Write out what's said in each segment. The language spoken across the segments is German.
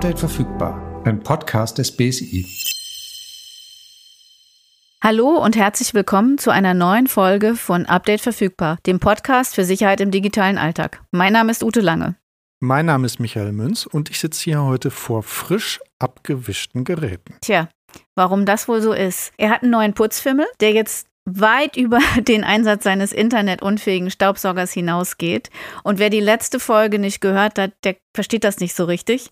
Update verfügbar, ein Podcast des BSI. Hallo und herzlich willkommen zu einer neuen Folge von Update verfügbar, dem Podcast für Sicherheit im digitalen Alltag. Mein Name ist Ute Lange. Mein Name ist Michael Münz und ich sitze hier heute vor frisch abgewischten Geräten. Tja, warum das wohl so ist? Er hat einen neuen Putzfimmel, der jetzt weit über den Einsatz seines internetunfähigen Staubsaugers hinausgeht. Und wer die letzte Folge nicht gehört hat, der versteht das nicht so richtig,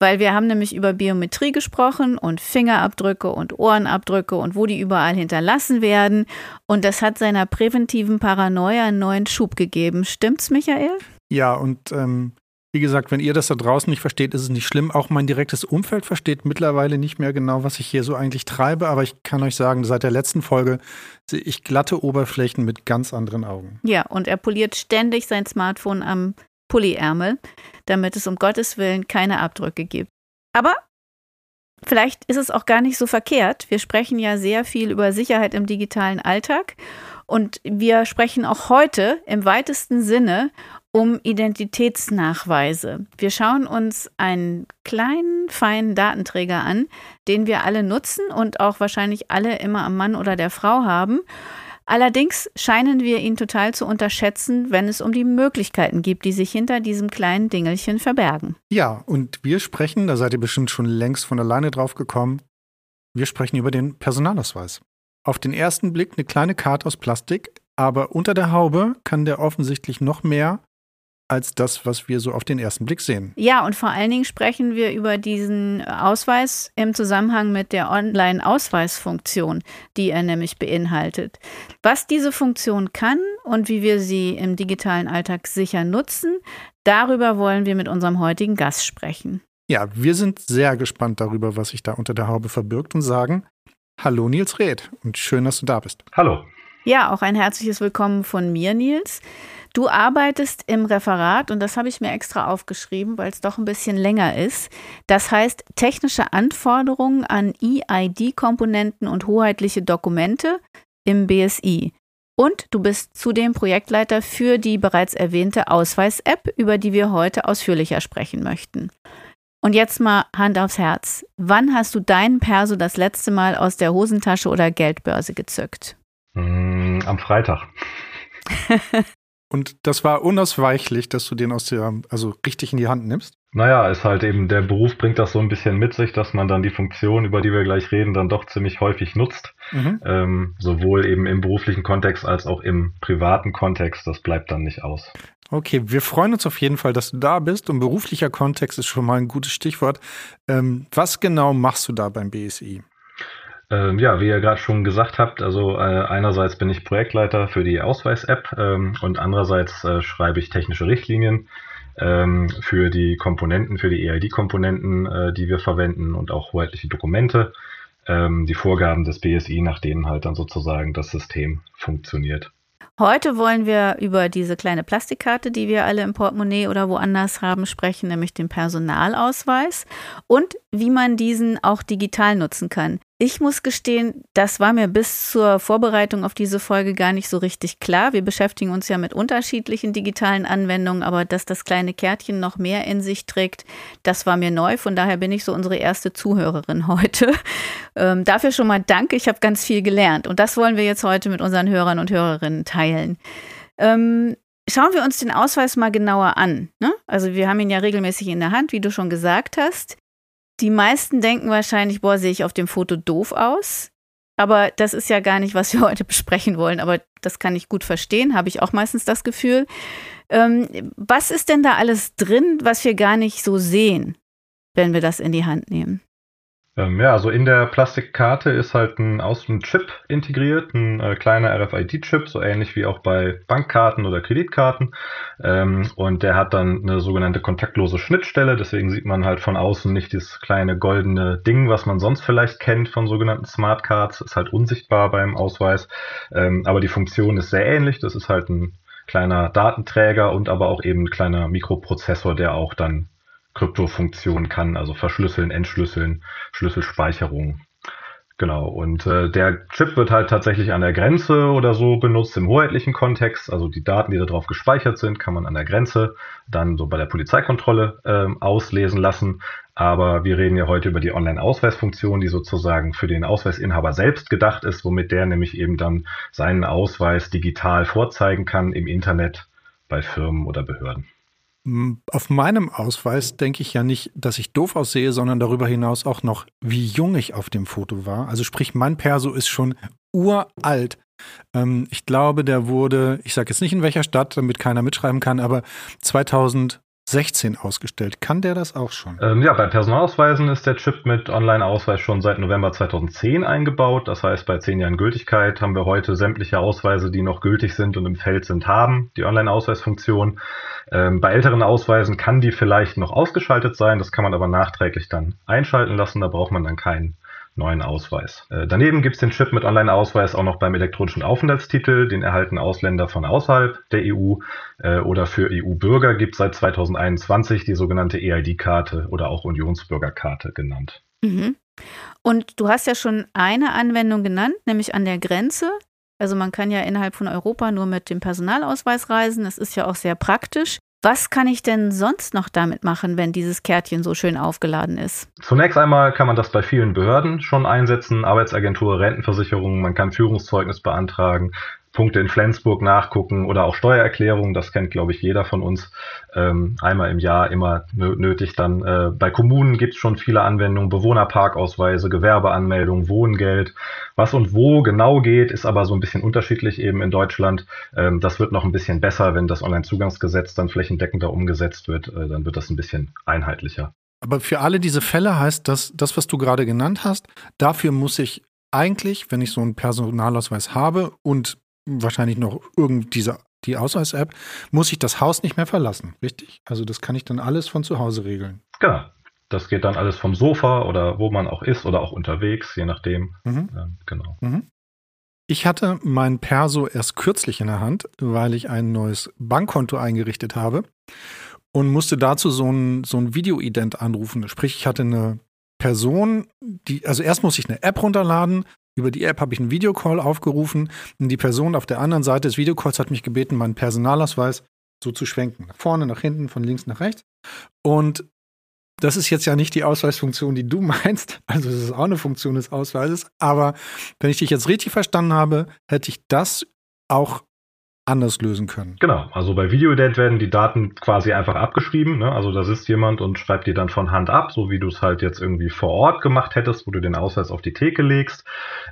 weil wir haben nämlich über Biometrie gesprochen und Fingerabdrücke und Ohrenabdrücke und wo die überall hinterlassen werden. Und das hat seiner präventiven Paranoia einen neuen Schub gegeben. Stimmt's, Michael? Ja, und ähm, wie gesagt, wenn ihr das da draußen nicht versteht, ist es nicht schlimm. Auch mein direktes Umfeld versteht mittlerweile nicht mehr genau, was ich hier so eigentlich treibe. Aber ich kann euch sagen, seit der letzten Folge sehe ich glatte Oberflächen mit ganz anderen Augen. Ja, und er poliert ständig sein Smartphone am Pulliärmel, damit es um Gottes Willen keine Abdrücke gibt. Aber vielleicht ist es auch gar nicht so verkehrt. Wir sprechen ja sehr viel über Sicherheit im digitalen Alltag. Und wir sprechen auch heute im weitesten Sinne um Identitätsnachweise. Wir schauen uns einen kleinen, feinen Datenträger an, den wir alle nutzen und auch wahrscheinlich alle immer am Mann oder der Frau haben. Allerdings scheinen wir ihn total zu unterschätzen, wenn es um die Möglichkeiten gibt, die sich hinter diesem kleinen Dingelchen verbergen. Ja, und wir sprechen, da seid ihr bestimmt schon längst von alleine drauf gekommen, wir sprechen über den Personalausweis. Auf den ersten Blick eine kleine Karte aus Plastik, aber unter der Haube kann der offensichtlich noch mehr als das, was wir so auf den ersten Blick sehen. Ja, und vor allen Dingen sprechen wir über diesen Ausweis im Zusammenhang mit der Online-Ausweisfunktion, die er nämlich beinhaltet. Was diese Funktion kann und wie wir sie im digitalen Alltag sicher nutzen, darüber wollen wir mit unserem heutigen Gast sprechen. Ja, wir sind sehr gespannt darüber, was sich da unter der Haube verbirgt und sagen, hallo Nils Reth und schön, dass du da bist. Hallo. Ja, auch ein herzliches Willkommen von mir, Nils. Du arbeitest im Referat und das habe ich mir extra aufgeschrieben, weil es doch ein bisschen länger ist. Das heißt technische Anforderungen an EID-Komponenten und hoheitliche Dokumente im BSI. Und du bist zudem Projektleiter für die bereits erwähnte Ausweis-App, über die wir heute ausführlicher sprechen möchten. Und jetzt mal Hand aufs Herz. Wann hast du deinen Perso das letzte Mal aus der Hosentasche oder Geldbörse gezückt? Mm, am Freitag. Und das war unausweichlich, dass du den aus der, also richtig in die Hand nimmst? Naja, ist halt eben, der Beruf bringt das so ein bisschen mit sich, dass man dann die Funktion, über die wir gleich reden, dann doch ziemlich häufig nutzt. Mhm. Ähm, sowohl eben im beruflichen Kontext als auch im privaten Kontext. Das bleibt dann nicht aus. Okay, wir freuen uns auf jeden Fall, dass du da bist und beruflicher Kontext ist schon mal ein gutes Stichwort. Ähm, was genau machst du da beim BSI? Ähm, ja, wie ihr gerade schon gesagt habt, also äh, einerseits bin ich Projektleiter für die Ausweis-App ähm, und andererseits äh, schreibe ich technische Richtlinien ähm, für die Komponenten, für die EID-Komponenten, äh, die wir verwenden und auch hoheitliche Dokumente, ähm, die Vorgaben des BSI, nach denen halt dann sozusagen das System funktioniert. Heute wollen wir über diese kleine Plastikkarte, die wir alle im Portemonnaie oder woanders haben, sprechen, nämlich den Personalausweis und wie man diesen auch digital nutzen kann. Ich muss gestehen, das war mir bis zur Vorbereitung auf diese Folge gar nicht so richtig klar. Wir beschäftigen uns ja mit unterschiedlichen digitalen Anwendungen, aber dass das kleine Kärtchen noch mehr in sich trägt, das war mir neu. Von daher bin ich so unsere erste Zuhörerin heute. Ähm, dafür schon mal danke. Ich habe ganz viel gelernt und das wollen wir jetzt heute mit unseren Hörern und Hörerinnen teilen. Ähm, Schauen wir uns den Ausweis mal genauer an. Ne? Also wir haben ihn ja regelmäßig in der Hand, wie du schon gesagt hast. Die meisten denken wahrscheinlich, boah, sehe ich auf dem Foto doof aus. Aber das ist ja gar nicht, was wir heute besprechen wollen. Aber das kann ich gut verstehen, habe ich auch meistens das Gefühl. Ähm, was ist denn da alles drin, was wir gar nicht so sehen, wenn wir das in die Hand nehmen? Ähm, ja, also in der Plastikkarte ist halt ein Außenchip integriert, ein äh, kleiner RFID-Chip, so ähnlich wie auch bei Bankkarten oder Kreditkarten. Ähm, und der hat dann eine sogenannte kontaktlose Schnittstelle, deswegen sieht man halt von außen nicht dieses kleine goldene Ding, was man sonst vielleicht kennt von sogenannten Smart Cards, ist halt unsichtbar beim Ausweis. Ähm, aber die Funktion ist sehr ähnlich, das ist halt ein kleiner Datenträger und aber auch eben ein kleiner Mikroprozessor, der auch dann Kryptofunktion kann, also verschlüsseln, entschlüsseln, Schlüsselspeicherung. Genau, und äh, der Chip wird halt tatsächlich an der Grenze oder so benutzt im hoheitlichen Kontext. Also die Daten, die darauf gespeichert sind, kann man an der Grenze dann so bei der Polizeikontrolle ähm, auslesen lassen. Aber wir reden ja heute über die Online-Ausweisfunktion, die sozusagen für den Ausweisinhaber selbst gedacht ist, womit der nämlich eben dann seinen Ausweis digital vorzeigen kann im Internet bei Firmen oder Behörden. Auf meinem Ausweis denke ich ja nicht, dass ich doof aussehe, sondern darüber hinaus auch noch, wie jung ich auf dem Foto war. Also sprich, mein Perso ist schon uralt. Ähm, ich glaube, der wurde, ich sage jetzt nicht in welcher Stadt, damit keiner mitschreiben kann, aber 2000 16 ausgestellt. Kann der das auch schon? Ähm, ja, bei Personalausweisen ist der Chip mit Online-Ausweis schon seit November 2010 eingebaut. Das heißt, bei zehn Jahren Gültigkeit haben wir heute sämtliche Ausweise, die noch gültig sind und im Feld sind, haben die Online-Ausweisfunktion. Ähm, bei älteren Ausweisen kann die vielleicht noch ausgeschaltet sein. Das kann man aber nachträglich dann einschalten lassen. Da braucht man dann keinen neuen Ausweis. Äh, daneben gibt es den Chip mit Online-Ausweis auch noch beim elektronischen Aufenthaltstitel. Den erhalten Ausländer von außerhalb der EU äh, oder für EU-Bürger gibt es seit 2021 die sogenannte EID-Karte oder auch Unionsbürgerkarte genannt. Mhm. Und du hast ja schon eine Anwendung genannt, nämlich an der Grenze. Also man kann ja innerhalb von Europa nur mit dem Personalausweis reisen. Das ist ja auch sehr praktisch. Was kann ich denn sonst noch damit machen, wenn dieses Kärtchen so schön aufgeladen ist? Zunächst einmal kann man das bei vielen Behörden schon einsetzen, Arbeitsagentur, Rentenversicherung, man kann Führungszeugnis beantragen, Punkte in Flensburg nachgucken oder auch Steuererklärungen, das kennt, glaube ich, jeder von uns, ähm, einmal im Jahr immer nötig. Dann äh, bei Kommunen gibt es schon viele Anwendungen, Bewohnerparkausweise, Gewerbeanmeldung, Wohngeld. Was und wo genau geht, ist aber so ein bisschen unterschiedlich eben in Deutschland. Ähm, das wird noch ein bisschen besser, wenn das Onlinezugangsgesetz dann flächendeckender umgesetzt wird, äh, dann wird das ein bisschen einheitlicher. Aber für alle diese Fälle heißt das, das, was du gerade genannt hast, dafür muss ich eigentlich, wenn ich so einen Personalausweis habe und wahrscheinlich noch irgend diese die Ausweis-App, muss ich das Haus nicht mehr verlassen, richtig? Also das kann ich dann alles von zu Hause regeln. Genau. Das geht dann alles vom Sofa oder wo man auch ist oder auch unterwegs, je nachdem. Mhm. Ja, genau. Mhm. Ich hatte mein Perso erst kürzlich in der Hand, weil ich ein neues Bankkonto eingerichtet habe und musste dazu so ein, so ein Videoident anrufen. Sprich, ich hatte eine Person, die, also erst muss ich eine App runterladen, über die App habe ich einen Videocall aufgerufen und die Person auf der anderen Seite des Videocalls hat mich gebeten, meinen Personalausweis so zu schwenken. Nach vorne, nach hinten, von links nach rechts. Und das ist jetzt ja nicht die Ausweisfunktion, die du meinst. Also es ist auch eine Funktion des Ausweises. Aber wenn ich dich jetzt richtig verstanden habe, hätte ich das auch anders lösen können. Genau, also bei Videoident werden die Daten quasi einfach abgeschrieben. Ne? Also da sitzt jemand und schreibt die dann von Hand ab, so wie du es halt jetzt irgendwie vor Ort gemacht hättest, wo du den Ausweis auf die Theke legst.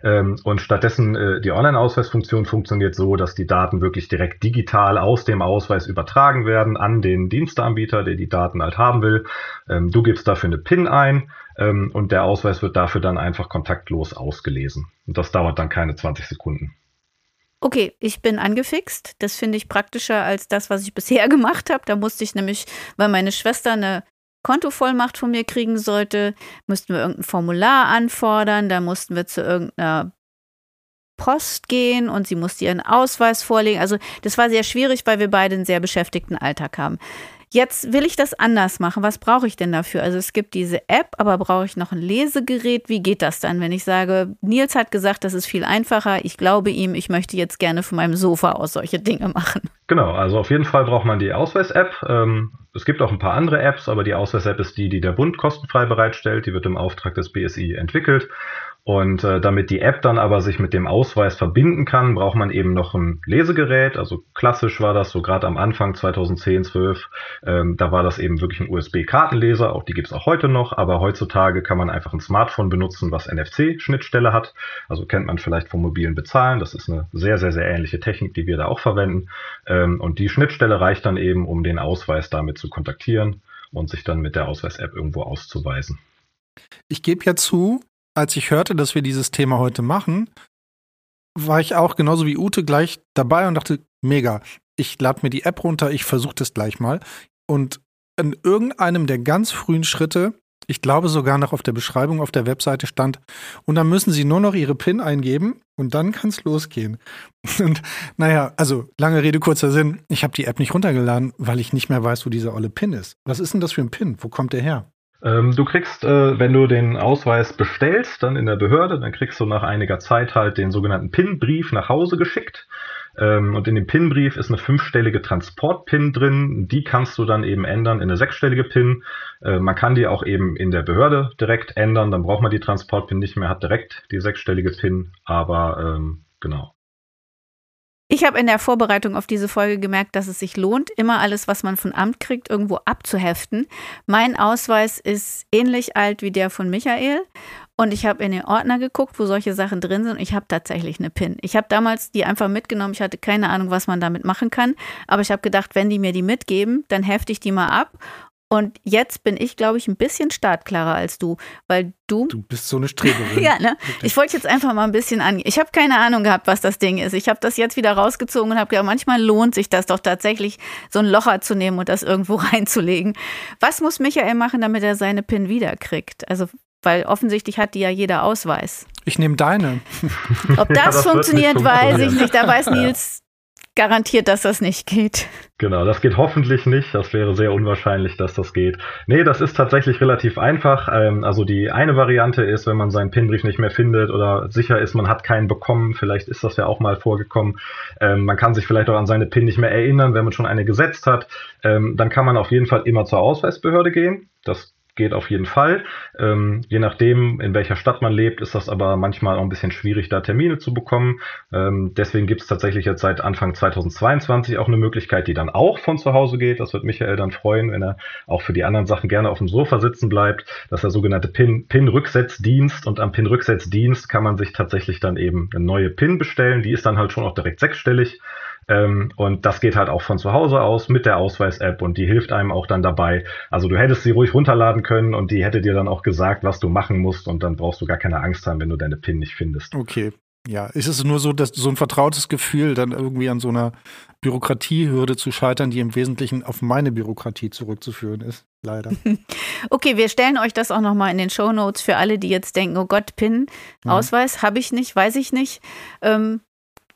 Ähm, und stattdessen äh, die Online-Ausweisfunktion funktioniert so, dass die Daten wirklich direkt digital aus dem Ausweis übertragen werden an den Diensteanbieter, der die Daten halt haben will. Ähm, du gibst dafür eine PIN ein ähm, und der Ausweis wird dafür dann einfach kontaktlos ausgelesen. Und das dauert dann keine 20 Sekunden. Okay, ich bin angefixt. Das finde ich praktischer als das, was ich bisher gemacht habe. Da musste ich nämlich, weil meine Schwester eine Kontovollmacht von mir kriegen sollte, mussten wir irgendein Formular anfordern, da mussten wir zu irgendeiner Post gehen und sie musste ihren Ausweis vorlegen. Also das war sehr schwierig, weil wir beide einen sehr beschäftigten Alltag haben. Jetzt will ich das anders machen. Was brauche ich denn dafür? Also es gibt diese App, aber brauche ich noch ein Lesegerät? Wie geht das dann, wenn ich sage, Nils hat gesagt, das ist viel einfacher. Ich glaube ihm, ich möchte jetzt gerne von meinem Sofa aus solche Dinge machen. Genau, also auf jeden Fall braucht man die Ausweis-App. Ähm, es gibt auch ein paar andere Apps, aber die Ausweis-App ist die, die der Bund kostenfrei bereitstellt. Die wird im Auftrag des BSI entwickelt. Und äh, damit die App dann aber sich mit dem Ausweis verbinden kann, braucht man eben noch ein Lesegerät. Also klassisch war das so gerade am Anfang 2010, 12. Ähm, da war das eben wirklich ein USB-Kartenleser. Auch die gibt's auch heute noch. Aber heutzutage kann man einfach ein Smartphone benutzen, was NFC-Schnittstelle hat. Also kennt man vielleicht vom mobilen Bezahlen. Das ist eine sehr, sehr, sehr ähnliche Technik, die wir da auch verwenden. Ähm, und die Schnittstelle reicht dann eben, um den Ausweis damit zu kontaktieren und sich dann mit der Ausweis-App irgendwo auszuweisen. Ich gebe ja zu, als ich hörte, dass wir dieses Thema heute machen, war ich auch genauso wie Ute gleich dabei und dachte, mega, ich lade mir die App runter, ich versuche das gleich mal. Und in irgendeinem der ganz frühen Schritte, ich glaube sogar noch auf der Beschreibung auf der Webseite stand, und dann müssen Sie nur noch Ihre PIN eingeben und dann kann es losgehen. Und naja, also lange Rede, kurzer Sinn, ich habe die App nicht runtergeladen, weil ich nicht mehr weiß, wo dieser olle PIN ist. Was ist denn das für ein PIN? Wo kommt der her? Ähm, du kriegst, äh, wenn du den Ausweis bestellst, dann in der Behörde, dann kriegst du nach einiger Zeit halt den sogenannten PIN-Brief nach Hause geschickt. Ähm, und in dem PIN-Brief ist eine fünfstellige Transport-PIN drin. Die kannst du dann eben ändern in eine sechsstellige PIN. Äh, man kann die auch eben in der Behörde direkt ändern. Dann braucht man die Transport-PIN nicht mehr, hat direkt die sechsstellige PIN. Aber ähm, genau. Ich habe in der Vorbereitung auf diese Folge gemerkt, dass es sich lohnt, immer alles, was man von Amt kriegt, irgendwo abzuheften. Mein Ausweis ist ähnlich alt wie der von Michael. Und ich habe in den Ordner geguckt, wo solche Sachen drin sind. Und ich habe tatsächlich eine PIN. Ich habe damals die einfach mitgenommen. Ich hatte keine Ahnung, was man damit machen kann. Aber ich habe gedacht, wenn die mir die mitgeben, dann hefte ich die mal ab. Und jetzt bin ich, glaube ich, ein bisschen startklarer als du, weil du. Du bist so eine Streberin. ja, ne? Ich wollte jetzt einfach mal ein bisschen an. Ich habe keine Ahnung gehabt, was das Ding ist. Ich habe das jetzt wieder rausgezogen und habe gedacht, manchmal lohnt sich das doch tatsächlich, so ein Locher zu nehmen und das irgendwo reinzulegen. Was muss Michael machen, damit er seine PIN wiederkriegt? Also, weil offensichtlich hat die ja jeder Ausweis. Ich nehme deine. Ob das, ja, das funktioniert, weiß ich nicht. Da weiß Nils garantiert, dass das nicht geht. Genau, das geht hoffentlich nicht. Das wäre sehr unwahrscheinlich, dass das geht. Nee, das ist tatsächlich relativ einfach. Ähm, also die eine Variante ist, wenn man seinen PIN-Brief nicht mehr findet oder sicher ist, man hat keinen bekommen, vielleicht ist das ja auch mal vorgekommen. Ähm, man kann sich vielleicht auch an seine PIN nicht mehr erinnern, wenn man schon eine gesetzt hat. Ähm, dann kann man auf jeden Fall immer zur Ausweisbehörde gehen. Das geht auf jeden Fall. Ähm, je nachdem, in welcher Stadt man lebt, ist das aber manchmal auch ein bisschen schwierig, da Termine zu bekommen. Ähm, deswegen gibt es tatsächlich jetzt seit Anfang 2022 auch eine Möglichkeit, die dann auch von zu Hause geht. Das wird Michael dann freuen, wenn er auch für die anderen Sachen gerne auf dem Sofa sitzen bleibt. Das ist der sogenannte PIN-Rücksetzdienst. und am PIN-Rücksetzdienst kann man sich tatsächlich dann eben eine neue PIN bestellen. Die ist dann halt schon auch direkt sechsstellig. Ähm, und das geht halt auch von zu Hause aus mit der Ausweis-App und die hilft einem auch dann dabei. Also du hättest sie ruhig runterladen können und die hätte dir dann auch gesagt, was du machen musst und dann brauchst du gar keine Angst haben, wenn du deine PIN nicht findest. Okay. Ja, ist es nur so, dass so ein vertrautes Gefühl, dann irgendwie an so einer Bürokratiehürde zu scheitern, die im Wesentlichen auf meine Bürokratie zurückzuführen ist, leider. okay, wir stellen euch das auch nochmal in den Show Notes für alle, die jetzt denken, oh Gott, PIN, mhm. Ausweis mhm. habe ich nicht, weiß ich nicht. Ähm,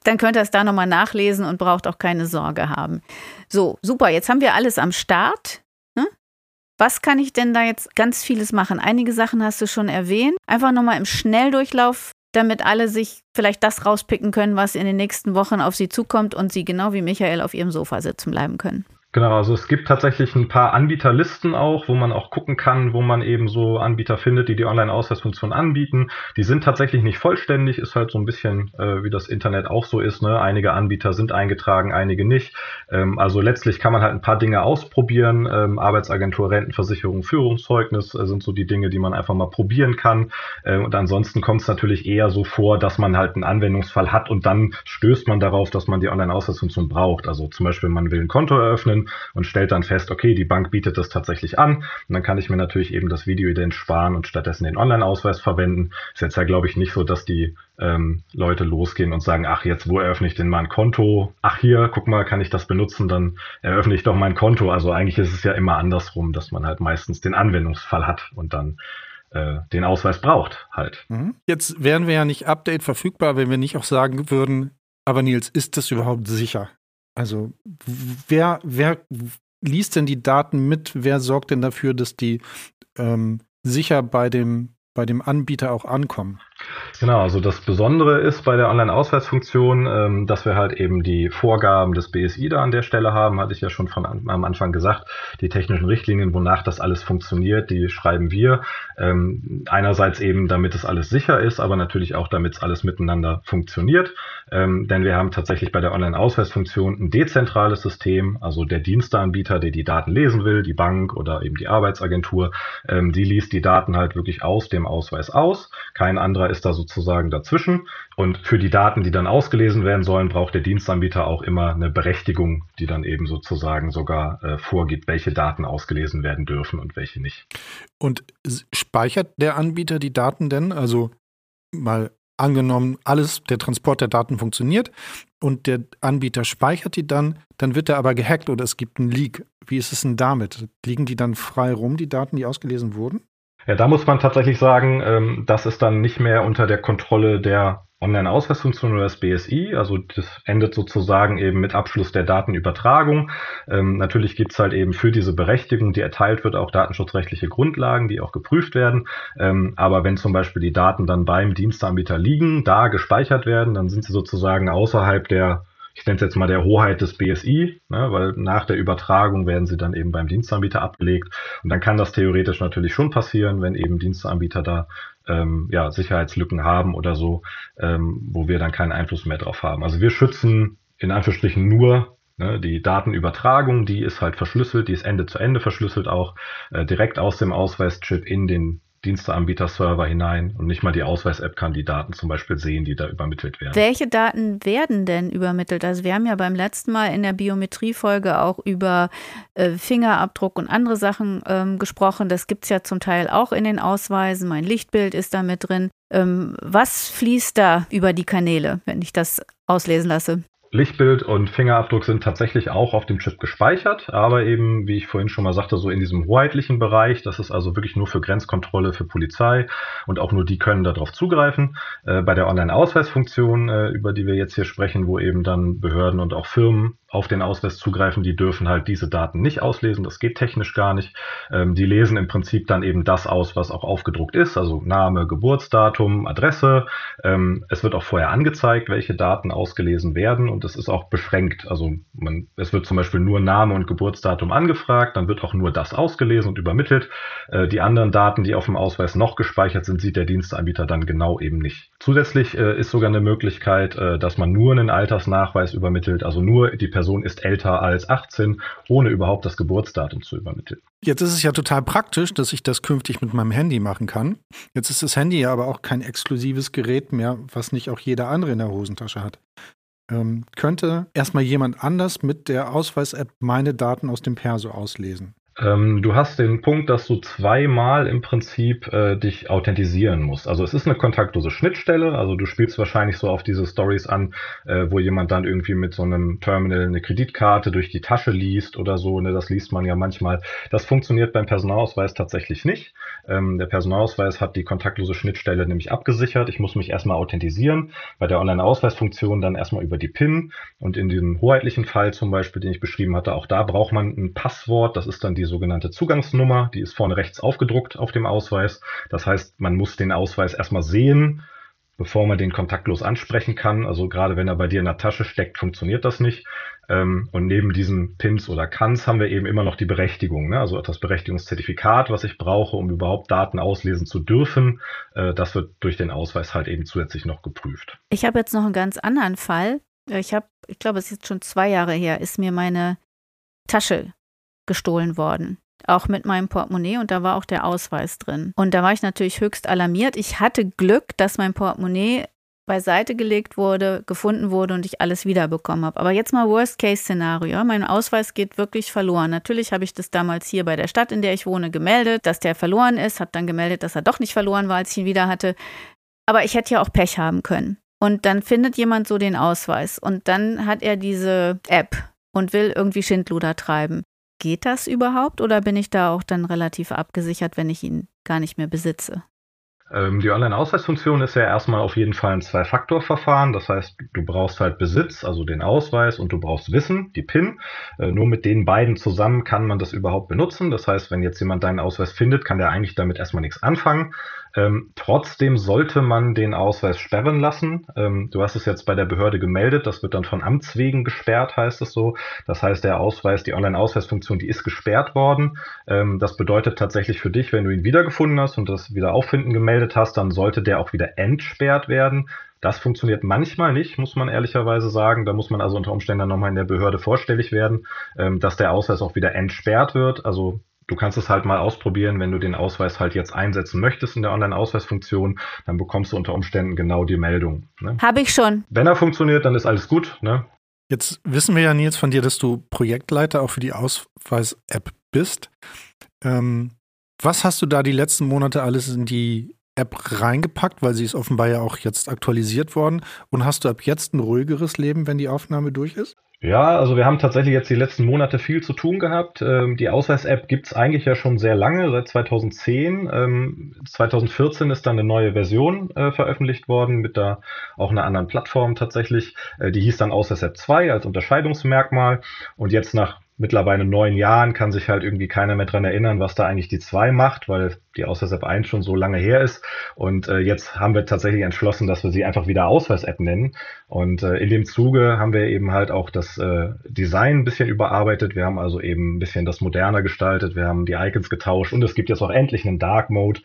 dann könnt ihr es da nochmal nachlesen und braucht auch keine Sorge haben. So, super, jetzt haben wir alles am Start. Ne? Was kann ich denn da jetzt ganz vieles machen? Einige Sachen hast du schon erwähnt. Einfach nochmal im Schnelldurchlauf, damit alle sich vielleicht das rauspicken können, was in den nächsten Wochen auf sie zukommt und sie genau wie Michael auf ihrem Sofa sitzen bleiben können. Genau, also es gibt tatsächlich ein paar Anbieterlisten auch, wo man auch gucken kann, wo man eben so Anbieter findet, die die Online-Ausweisfunktion anbieten. Die sind tatsächlich nicht vollständig, ist halt so ein bisschen äh, wie das Internet auch so ist. Ne? Einige Anbieter sind eingetragen, einige nicht. Ähm, also letztlich kann man halt ein paar Dinge ausprobieren. Ähm, Arbeitsagentur, Rentenversicherung, Führungszeugnis äh, sind so die Dinge, die man einfach mal probieren kann. Äh, und ansonsten kommt es natürlich eher so vor, dass man halt einen Anwendungsfall hat und dann stößt man darauf, dass man die Online-Ausweisfunktion braucht. Also zum Beispiel, man will ein Konto eröffnen und stellt dann fest, okay, die Bank bietet das tatsächlich an. Und dann kann ich mir natürlich eben das Videoident sparen und stattdessen den Online-Ausweis verwenden. Ist jetzt ja, glaube ich, nicht so, dass die ähm, Leute losgehen und sagen, ach, jetzt, wo eröffne ich denn mal ein Konto? Ach, hier, guck mal, kann ich das benutzen? Dann eröffne ich doch mein Konto. Also eigentlich ist es ja immer andersrum, dass man halt meistens den Anwendungsfall hat und dann äh, den Ausweis braucht halt. Mhm. Jetzt wären wir ja nicht Update verfügbar, wenn wir nicht auch sagen würden, aber Nils, ist das überhaupt sicher? Also wer, wer liest denn die Daten mit? Wer sorgt denn dafür, dass die ähm, sicher bei dem, bei dem Anbieter auch ankommen? Genau, also das Besondere ist bei der Online-Ausweisfunktion, ähm, dass wir halt eben die Vorgaben des BSI da an der Stelle haben, hatte ich ja schon von am Anfang gesagt. Die technischen Richtlinien, wonach das alles funktioniert, die schreiben wir. Ähm, einerseits eben, damit es alles sicher ist, aber natürlich auch, damit es alles miteinander funktioniert. Ähm, denn wir haben tatsächlich bei der Online-Ausweisfunktion ein dezentrales System, also der Diensteanbieter, der die Daten lesen will, die Bank oder eben die Arbeitsagentur, ähm, die liest die Daten halt wirklich aus dem Ausweis aus. Kein anderer ist da sozusagen dazwischen. Und für die Daten, die dann ausgelesen werden sollen, braucht der Dienstanbieter auch immer eine Berechtigung, die dann eben sozusagen sogar äh, vorgibt, welche Daten ausgelesen werden dürfen und welche nicht. Und speichert der Anbieter die Daten denn? Also mal angenommen, alles, der Transport der Daten funktioniert und der Anbieter speichert die dann, dann wird er aber gehackt oder es gibt einen Leak. Wie ist es denn damit? Liegen die dann frei rum, die Daten, die ausgelesen wurden? Ja, da muss man tatsächlich sagen, ähm, das ist dann nicht mehr unter der Kontrolle der Online-Ausweisfunktion oder das BSI. Also das endet sozusagen eben mit Abschluss der Datenübertragung. Ähm, natürlich gibt's halt eben für diese Berechtigung, die erteilt wird, auch datenschutzrechtliche Grundlagen, die auch geprüft werden. Ähm, aber wenn zum Beispiel die Daten dann beim Dienstanbieter liegen, da gespeichert werden, dann sind sie sozusagen außerhalb der ich nenne es jetzt mal der Hoheit des BSI, ne, weil nach der Übertragung werden sie dann eben beim Dienstanbieter abgelegt. Und dann kann das theoretisch natürlich schon passieren, wenn eben Dienstanbieter da ähm, ja, Sicherheitslücken haben oder so, ähm, wo wir dann keinen Einfluss mehr drauf haben. Also wir schützen in Anführungsstrichen nur ne, die Datenübertragung, die ist halt verschlüsselt, die ist Ende zu Ende verschlüsselt auch, äh, direkt aus dem Ausweischip in den Diensteanbieter-Server hinein und nicht mal die Ausweis-App kann die Daten zum Beispiel sehen, die da übermittelt werden. Welche Daten werden denn übermittelt? Also wir haben ja beim letzten Mal in der Biometrie-Folge auch über äh, Fingerabdruck und andere Sachen ähm, gesprochen. Das gibt es ja zum Teil auch in den Ausweisen. Mein Lichtbild ist da mit drin. Ähm, was fließt da über die Kanäle, wenn ich das auslesen lasse? Lichtbild und Fingerabdruck sind tatsächlich auch auf dem Chip gespeichert, aber eben, wie ich vorhin schon mal sagte, so in diesem hoheitlichen Bereich. Das ist also wirklich nur für Grenzkontrolle, für Polizei und auch nur die können darauf zugreifen. Äh, bei der Online-Ausweisfunktion, äh, über die wir jetzt hier sprechen, wo eben dann Behörden und auch Firmen auf den Ausweis zugreifen, die dürfen halt diese Daten nicht auslesen. Das geht technisch gar nicht. Ähm, die lesen im Prinzip dann eben das aus, was auch aufgedruckt ist, also Name, Geburtsdatum, Adresse. Ähm, es wird auch vorher angezeigt, welche Daten ausgelesen werden und es ist auch beschränkt. Also man, es wird zum Beispiel nur Name und Geburtsdatum angefragt, dann wird auch nur das ausgelesen und übermittelt. Äh, die anderen Daten, die auf dem Ausweis noch gespeichert sind, sieht der Dienstanbieter dann genau eben nicht. Zusätzlich äh, ist sogar eine Möglichkeit, äh, dass man nur einen Altersnachweis übermittelt, also nur die Person ist älter als 18, ohne überhaupt das Geburtsdatum zu übermitteln. Jetzt ist es ja total praktisch, dass ich das künftig mit meinem Handy machen kann. Jetzt ist das Handy ja aber auch kein exklusives Gerät mehr, was nicht auch jeder andere in der Hosentasche hat. Ähm, könnte erstmal jemand anders mit der Ausweis-App meine Daten aus dem Perso auslesen? Ähm, du hast den Punkt, dass du zweimal im Prinzip äh, dich authentisieren musst. Also es ist eine kontaktlose Schnittstelle. Also du spielst wahrscheinlich so auf diese Stories an, äh, wo jemand dann irgendwie mit so einem Terminal eine Kreditkarte durch die Tasche liest oder so. Ne? Das liest man ja manchmal. Das funktioniert beim Personalausweis tatsächlich nicht. Ähm, der Personalausweis hat die kontaktlose Schnittstelle nämlich abgesichert. Ich muss mich erstmal authentisieren. Bei der Online-Ausweisfunktion dann erstmal über die PIN. Und in diesem hoheitlichen Fall zum Beispiel, den ich beschrieben hatte, auch da braucht man ein Passwort. Das ist dann die sogenannte Zugangsnummer, die ist vorne rechts aufgedruckt auf dem Ausweis. Das heißt, man muss den Ausweis erstmal sehen, bevor man den kontaktlos ansprechen kann. Also gerade wenn er bei dir in der Tasche steckt, funktioniert das nicht. Ähm, und neben diesen Pins oder Cans haben wir eben immer noch die Berechtigung, ne? also das Berechtigungszertifikat, was ich brauche, um überhaupt Daten auslesen zu dürfen. Äh, das wird durch den Ausweis halt eben zusätzlich noch geprüft. Ich habe jetzt noch einen ganz anderen Fall. Ich habe, ich glaube, es ist jetzt schon zwei Jahre her, ist mir meine Tasche gestohlen worden. Auch mit meinem Portemonnaie und da war auch der Ausweis drin. Und da war ich natürlich höchst alarmiert. Ich hatte Glück, dass mein Portemonnaie beiseite gelegt wurde, gefunden wurde und ich alles wiederbekommen habe. Aber jetzt mal Worst-Case-Szenario. Mein Ausweis geht wirklich verloren. Natürlich habe ich das damals hier bei der Stadt, in der ich wohne, gemeldet, dass der verloren ist, habe dann gemeldet, dass er doch nicht verloren war, als ich ihn wieder hatte. Aber ich hätte ja auch Pech haben können. Und dann findet jemand so den Ausweis und dann hat er diese App und will irgendwie Schindluder treiben. Geht das überhaupt oder bin ich da auch dann relativ abgesichert, wenn ich ihn gar nicht mehr besitze? Ähm, die Online-Ausweisfunktion ist ja erstmal auf jeden Fall ein Zwei-Faktor-Verfahren. Das heißt, du brauchst halt Besitz, also den Ausweis, und du brauchst Wissen, die PIN. Äh, nur mit den beiden zusammen kann man das überhaupt benutzen. Das heißt, wenn jetzt jemand deinen Ausweis findet, kann der eigentlich damit erstmal nichts anfangen. Ähm, trotzdem sollte man den Ausweis sperren lassen. Ähm, du hast es jetzt bei der Behörde gemeldet, das wird dann von Amts wegen gesperrt, heißt es so. Das heißt, der Ausweis, die Online-Ausweisfunktion, die ist gesperrt worden. Ähm, das bedeutet tatsächlich für dich, wenn du ihn wiedergefunden hast und das Wiederauffinden gemeldet hast, dann sollte der auch wieder entsperrt werden. Das funktioniert manchmal nicht, muss man ehrlicherweise sagen. Da muss man also unter Umständen dann nochmal in der Behörde vorstellig werden, ähm, dass der Ausweis auch wieder entsperrt wird. Also Du kannst es halt mal ausprobieren, wenn du den Ausweis halt jetzt einsetzen möchtest in der Online-Ausweisfunktion, dann bekommst du unter Umständen genau die Meldung. Ne? Habe ich schon. Wenn er funktioniert, dann ist alles gut. Ne? Jetzt wissen wir ja, Nils, von dir, dass du Projektleiter auch für die Ausweis-App bist. Ähm, was hast du da die letzten Monate alles in die App reingepackt, weil sie ist offenbar ja auch jetzt aktualisiert worden. Und hast du ab jetzt ein ruhigeres Leben, wenn die Aufnahme durch ist? Ja, also wir haben tatsächlich jetzt die letzten Monate viel zu tun gehabt. Ähm, die Ausweis-App gibt's eigentlich ja schon sehr lange, seit 2010. Ähm, 2014 ist dann eine neue Version äh, veröffentlicht worden mit da auch einer anderen Plattform tatsächlich. Äh, die hieß dann Ausweis-App 2 als Unterscheidungsmerkmal. Und jetzt nach mittlerweile neun Jahren kann sich halt irgendwie keiner mehr dran erinnern, was da eigentlich die 2 macht, weil die Ausweis-App 1 schon so lange her ist. Und äh, jetzt haben wir tatsächlich entschlossen, dass wir sie einfach wieder Ausweis-App nennen. Und äh, in dem Zuge haben wir eben halt auch das äh, Design ein bisschen überarbeitet. Wir haben also eben ein bisschen das moderner gestaltet. Wir haben die Icons getauscht und es gibt jetzt auch endlich einen Dark Mode.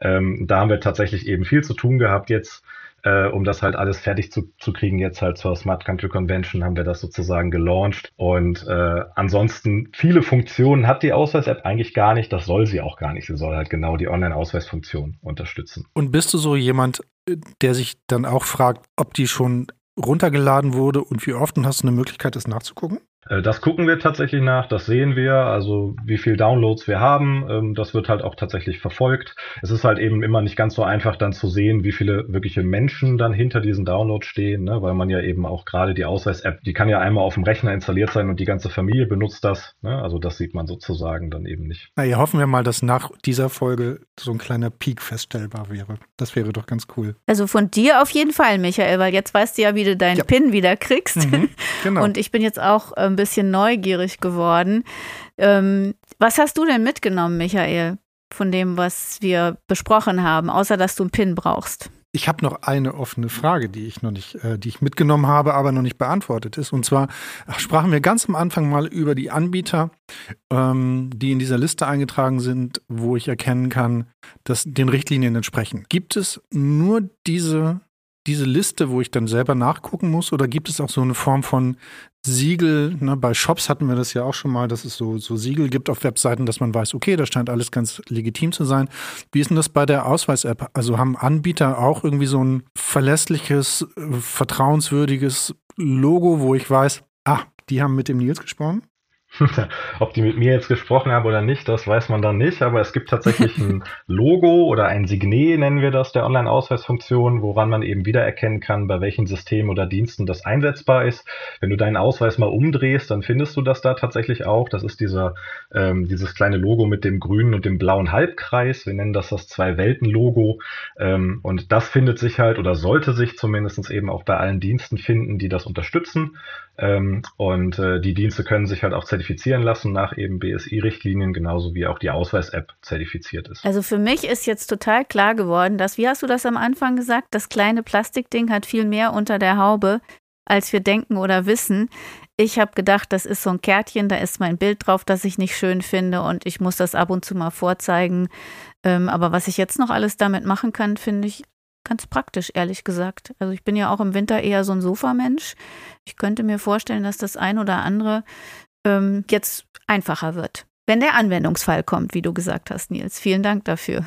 Ähm, da haben wir tatsächlich eben viel zu tun gehabt jetzt äh, um das halt alles fertig zu, zu kriegen. Jetzt halt zur Smart Country Convention haben wir das sozusagen gelauncht. Und äh, ansonsten viele Funktionen hat die Ausweis-App eigentlich gar nicht. Das soll sie auch gar nicht. Sie soll halt genau die Online-Ausweisfunktion unterstützen. Und bist du so jemand, äh, der sich dann auch fragt, ob die schon runtergeladen wurde und wie oft und hast du eine Möglichkeit, das nachzugucken? Äh, das gucken wir tatsächlich nach, das sehen wir, also wie viel Downloads wir haben, ähm, das wird halt auch tatsächlich verfolgt. Es ist halt eben immer nicht ganz so einfach dann zu sehen, wie viele wirkliche Menschen dann hinter diesen Downloads stehen, ne? weil man ja eben auch gerade die Ausweis-App, die kann ja einmal auf dem Rechner installiert sein und die ganze Familie benutzt das. Ne? Also das sieht man sozusagen dann eben nicht. Na ja, hoffen wir mal, dass nach dieser Folge so ein kleiner Peak feststellbar wäre. Das wäre doch ganz cool. Also von dir auf jeden Fall, Michael, weil jetzt weißt du ja, wie du deinen ja. PIN wieder kriegst. Mhm, genau. Und ich bin jetzt auch ähm, ein bisschen neugierig geworden. Ähm, was hast du denn mitgenommen, Michael, von dem, was wir besprochen haben, außer dass du einen PIN brauchst? Ich habe noch eine offene Frage, die ich noch nicht, äh, die ich mitgenommen habe, aber noch nicht beantwortet ist. Und zwar sprachen wir ganz am Anfang mal über die Anbieter, ähm, die in dieser Liste eingetragen sind, wo ich erkennen kann, dass den Richtlinien entsprechen. Gibt es nur diese diese Liste, wo ich dann selber nachgucken muss? Oder gibt es auch so eine Form von Siegel? Ne? Bei Shops hatten wir das ja auch schon mal, dass es so, so Siegel gibt auf Webseiten, dass man weiß, okay, da scheint alles ganz legitim zu sein. Wie ist denn das bei der Ausweis-App? Also haben Anbieter auch irgendwie so ein verlässliches, äh, vertrauenswürdiges Logo, wo ich weiß, ah, die haben mit dem Nils gesprochen? Ob die mit mir jetzt gesprochen haben oder nicht, das weiß man dann nicht, aber es gibt tatsächlich ein Logo oder ein Signet, nennen wir das, der Online-Ausweisfunktion, woran man eben wiedererkennen kann, bei welchen Systemen oder Diensten das einsetzbar ist. Wenn du deinen Ausweis mal umdrehst, dann findest du das da tatsächlich auch. Das ist dieser, ähm, dieses kleine Logo mit dem grünen und dem blauen Halbkreis. Wir nennen das das Zwei-Welten-Logo. Ähm, und das findet sich halt oder sollte sich zumindest eben auch bei allen Diensten finden, die das unterstützen. Ähm, und äh, die Dienste können sich halt auch zertifizieren lassen nach eben BSI-Richtlinien, genauso wie auch die Ausweis-App zertifiziert ist. Also für mich ist jetzt total klar geworden, dass, wie hast du das am Anfang gesagt, das kleine Plastikding hat viel mehr unter der Haube, als wir denken oder wissen. Ich habe gedacht, das ist so ein Kärtchen, da ist mein Bild drauf, das ich nicht schön finde und ich muss das ab und zu mal vorzeigen. Ähm, aber was ich jetzt noch alles damit machen kann, finde ich ganz praktisch, ehrlich gesagt. Also ich bin ja auch im Winter eher so ein Sofamensch. Ich könnte mir vorstellen, dass das ein oder andere ähm, jetzt einfacher wird. Wenn der Anwendungsfall kommt, wie du gesagt hast, Nils. Vielen Dank dafür.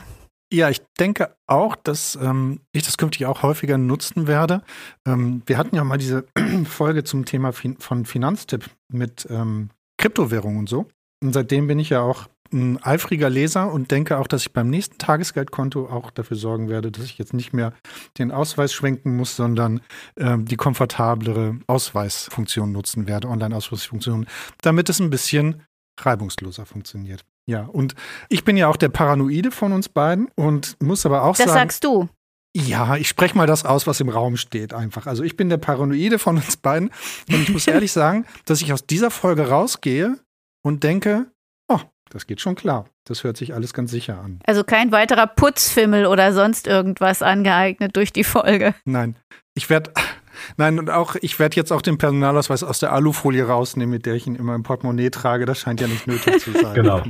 Ja, ich denke auch, dass ähm, ich das künftig auch häufiger nutzen werde. Ähm, wir hatten ja mal diese Folge zum Thema fin von Finanztipp mit ähm, Kryptowährung und so. Und seitdem bin ich ja auch ein eifriger Leser und denke auch, dass ich beim nächsten Tagesgeldkonto auch dafür sorgen werde, dass ich jetzt nicht mehr den Ausweis schwenken muss, sondern äh, die komfortablere Ausweisfunktion nutzen werde, Online-Ausweisfunktion, damit es ein bisschen reibungsloser funktioniert. Ja, und ich bin ja auch der Paranoide von uns beiden und muss aber auch das sagen. Das sagst du. Ja, ich spreche mal das aus, was im Raum steht, einfach. Also ich bin der Paranoide von uns beiden und ich muss ehrlich sagen, dass ich aus dieser Folge rausgehe und denke, oh, das geht schon klar. Das hört sich alles ganz sicher an. Also kein weiterer Putzfimmel oder sonst irgendwas angeeignet durch die Folge. Nein, ich werde Nein, und auch, ich werde jetzt auch den Personalausweis aus der Alufolie rausnehmen, mit der ich ihn immer im Portemonnaie trage. Das scheint ja nicht nötig zu sein. genau.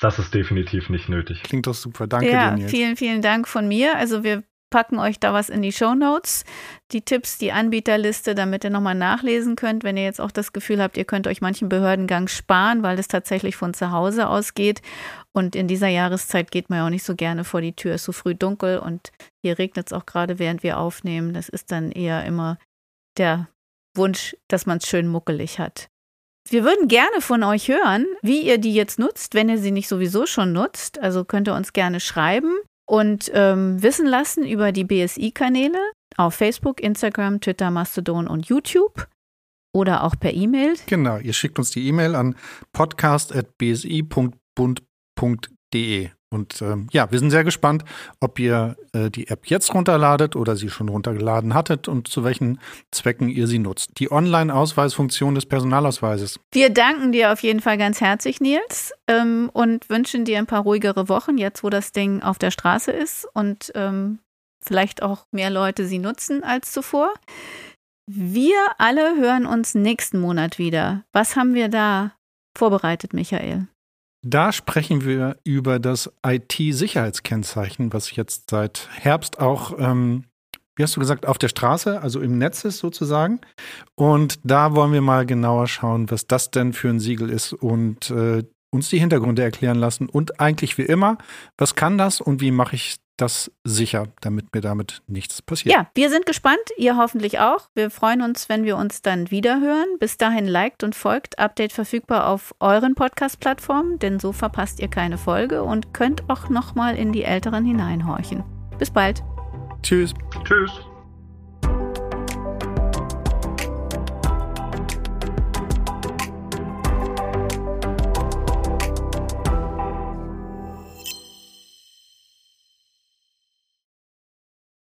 Das ist definitiv nicht nötig. Klingt doch super. Danke ja, dir, Nils. Vielen, vielen Dank von mir. Also wir packen euch da was in die Show Notes, die Tipps, die Anbieterliste, damit ihr nochmal nachlesen könnt, wenn ihr jetzt auch das Gefühl habt, ihr könnt euch manchen Behördengang sparen, weil es tatsächlich von zu Hause aus geht. Und in dieser Jahreszeit geht man ja auch nicht so gerne vor die Tür, ist so früh dunkel und hier regnet es auch gerade, während wir aufnehmen. Das ist dann eher immer der Wunsch, dass man es schön muckelig hat. Wir würden gerne von euch hören, wie ihr die jetzt nutzt, wenn ihr sie nicht sowieso schon nutzt. Also könnt ihr uns gerne schreiben und ähm, wissen lassen über die BSI-Kanäle auf Facebook, Instagram, Twitter, Mastodon und YouTube oder auch per E-Mail. Genau, ihr schickt uns die E-Mail an podcast.bsi.bund.de. Und ähm, ja, wir sind sehr gespannt, ob ihr äh, die App jetzt runterladet oder sie schon runtergeladen hattet und zu welchen Zwecken ihr sie nutzt. Die Online-Ausweisfunktion des Personalausweises. Wir danken dir auf jeden Fall ganz herzlich, Nils, ähm, und wünschen dir ein paar ruhigere Wochen, jetzt wo das Ding auf der Straße ist und ähm, vielleicht auch mehr Leute sie nutzen als zuvor. Wir alle hören uns nächsten Monat wieder. Was haben wir da vorbereitet, Michael? Da sprechen wir über das IT-Sicherheitskennzeichen, was jetzt seit Herbst auch, ähm, wie hast du gesagt, auf der Straße, also im Netz ist sozusagen. Und da wollen wir mal genauer schauen, was das denn für ein Siegel ist und äh, uns die Hintergründe erklären lassen. Und eigentlich wie immer, was kann das und wie mache ich das sicher, damit mir damit nichts passiert. Ja, wir sind gespannt, ihr hoffentlich auch. Wir freuen uns, wenn wir uns dann wieder hören. Bis dahin liked und folgt. Update verfügbar auf euren Podcast-Plattformen, denn so verpasst ihr keine Folge und könnt auch nochmal in die älteren hineinhorchen. Bis bald. Tschüss. Tschüss.